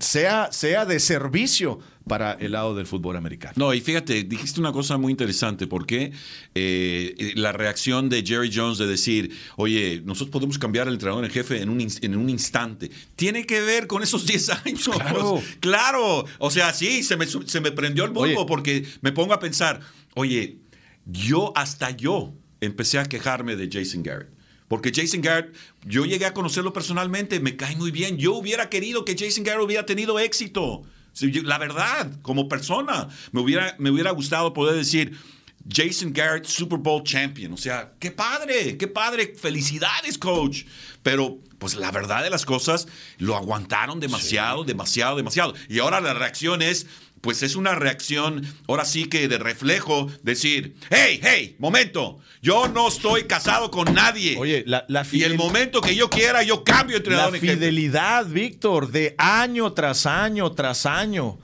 Sea, sea de servicio para el lado del fútbol americano. No, y fíjate, dijiste una cosa muy interesante, porque eh, la reacción de Jerry Jones de decir, oye, nosotros podemos cambiar al entrenador en jefe en un, en un instante, tiene que ver con esos 10 años. Claro. Claro. O sea, sí, se me, se me prendió el Oye. porque me pongo a pensar, oye, yo hasta yo empecé a quejarme de Jason Garrett. Porque Jason Garrett, yo llegué a conocerlo personalmente, me cae muy bien. Yo hubiera querido que Jason Garrett hubiera tenido éxito. La verdad, como persona, me hubiera, me hubiera gustado poder decir, Jason Garrett, Super Bowl champion. O sea, qué padre, qué padre. Felicidades, coach. Pero, pues la verdad de las cosas, lo aguantaron demasiado, demasiado, demasiado. Y ahora la reacción es, pues es una reacción, ahora sí que de reflejo, decir, hey, hey, momento, yo no estoy casado con nadie. Oye, la, la y el momento que yo quiera, yo cambio La entrenador en jefe. fidelidad, Víctor, de año tras año tras año.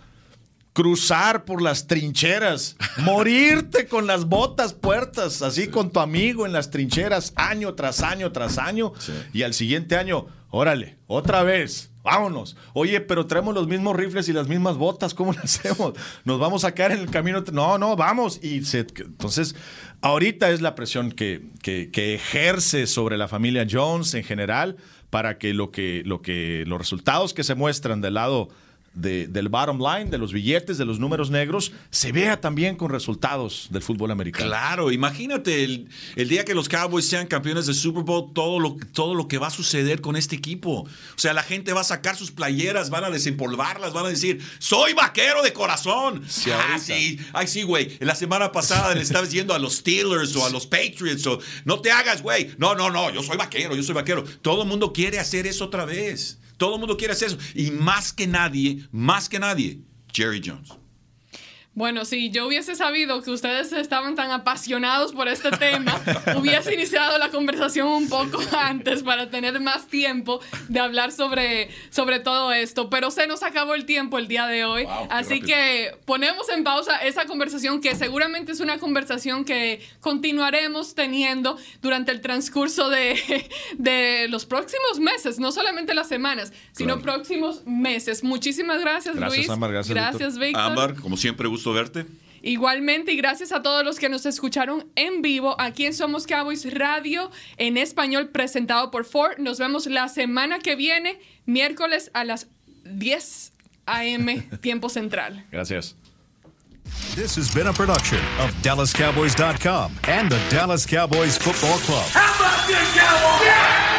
Cruzar por las trincheras, morirte con las botas puertas, así con tu amigo en las trincheras, año tras año tras año. Y al siguiente año, órale, otra vez, vámonos. Oye, pero traemos los mismos rifles y las mismas botas, ¿cómo lo hacemos? Nos vamos a quedar en el camino. No, no, vamos. Y entonces, ahorita es la presión que, que- que ejerce sobre la familia Jones en general para que lo que, lo que los resultados que se muestran del lado de- del bottom line, de los billetes, de los números negros, se vea también con resultados del fútbol americano. Claro, imagínate el, el día que los Cowboys sean campeones de Super Bowl, todo lo, todo lo que va a suceder con este equipo. O sea, la gente va a sacar sus playeras, van a desempolvarlas, van a decir, soy vaquero de corazón. Sí, ah, sí, ay, sí, güey. La semana pasada le estabas yendo a los Steelers o a los Patriots o no te hagas, güey. No, no, no, yo soy vaquero, yo soy vaquero. Todo el mundo quiere hacer eso otra vez. Todo el mundo quiere hacer eso. Y más que nadie, más que nadie, Jerry Jones. Bueno, si yo hubiese sabido que ustedes estaban tan apasionados por este tema, hubiese iniciado la conversación un poco antes para tener más tiempo de hablar sobre, sobre todo esto. Pero se nos acabó el tiempo el día de hoy. Wow, así que ponemos en pausa esa conversación que seguramente es una conversación que continuaremos teniendo durante el transcurso de, de los próximos meses, no solamente las semanas, sino Claro. próximos meses. Muchísimas gracias, Gracias, Luis. Ámbar, gracias, gracias Víctor. Ámbar, como siempre, gusto verte. Igualmente, y gracias a todos los que nos escucharon en vivo aquí en Somos Cowboys Radio en español presentado por Ford. Nos vemos la semana que viene, miércoles a las 10 a.m. tiempo central. Gracias. This has been a production of DallasCowboys.com and the Dallas Cowboys Football Club. How about this, Cowboys?